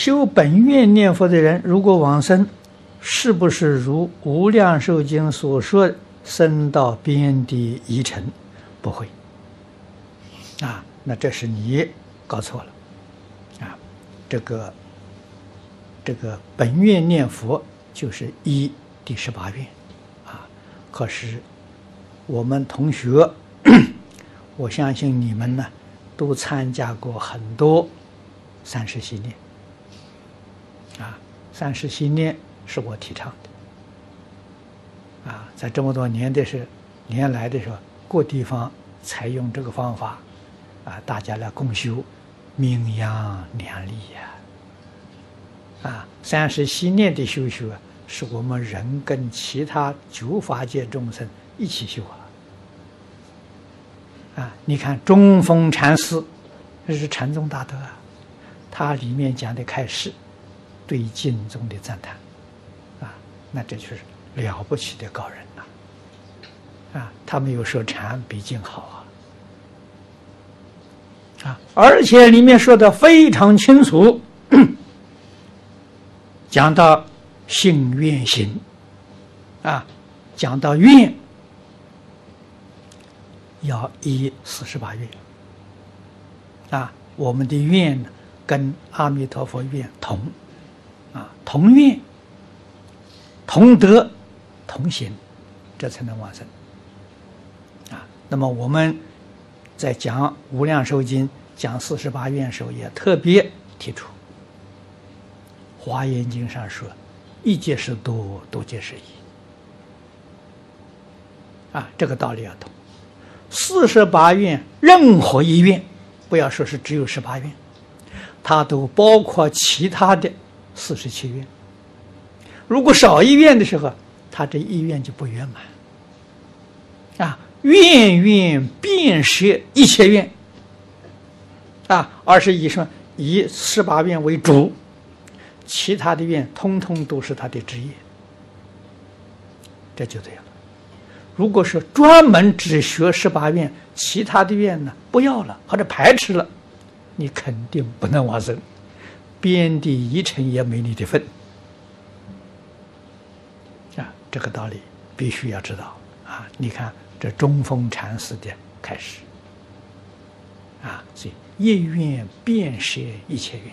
修本愿念佛的人，如果往生，是不是如《无量寿经》所说，生到边地一尘？不会。啊，那这是你搞错了。啊，这个这个本愿念佛就是一第十八愿。啊，可是我们同学，我相信你们呢，都参加过很多三世系念。啊，三世系念是我提倡的。啊，在这么多年的时年来的时候，各地方采用这个方法，啊，大家来共修，名扬两利呀。啊，三世系念的修学，是我们人跟其他九法界众生一起修啊。啊，你看中峰禅师，这是禅宗大德啊，他里面讲的开示。对经中的赞叹，啊，那这就是了不起的高人呐，啊，他没有说禅比经好啊，啊，而且里面说的非常清楚，讲到性愿行，啊，讲到愿要依四十八愿，啊，我们的愿跟阿弥陀佛愿同。啊，同愿、同德、同行，这才能往生。啊，那么我们在讲《无量寿经》讲四十八愿时候，也特别提出，《华严经》上说：“一切是多，多皆是一。”啊，这个道理要懂。四十八愿，任何一愿，不要说是只有十八愿，它都包括其他的。四十七愿，如果少一愿的时候，他这一愿就不圆满。啊，愿愿遍摄一切愿，啊，而是以什么？以十八愿为主，其他的愿通通都是他的职业，这就对了。如果是专门只学十八愿，其他的愿呢不要了或者排斥了，你肯定不能往生。边地一尘也没你的份啊！这个道理必须要知道啊！你看这中峰禅师的开始啊，所以一愿遍摄一切愿，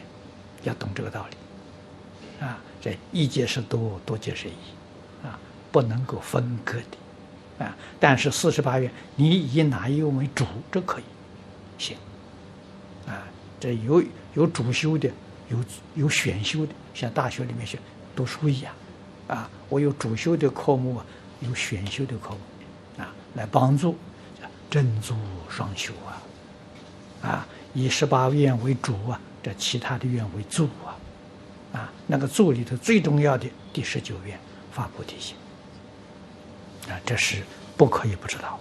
要懂这个道理啊！这一皆是多，多皆是一啊，不能够分割的啊！但是四十八愿，你以哪一愿为主，这可以行啊！这有有主修的。有有选修的，像大学里面学读书一样，啊，我有主修的科目，有选修的科目，啊，来帮助正助双修啊，啊，以十八愿为主啊，这其他的愿为助啊，啊，那个助里头最重要的第十九愿发菩提心，啊，这是不可以不知道。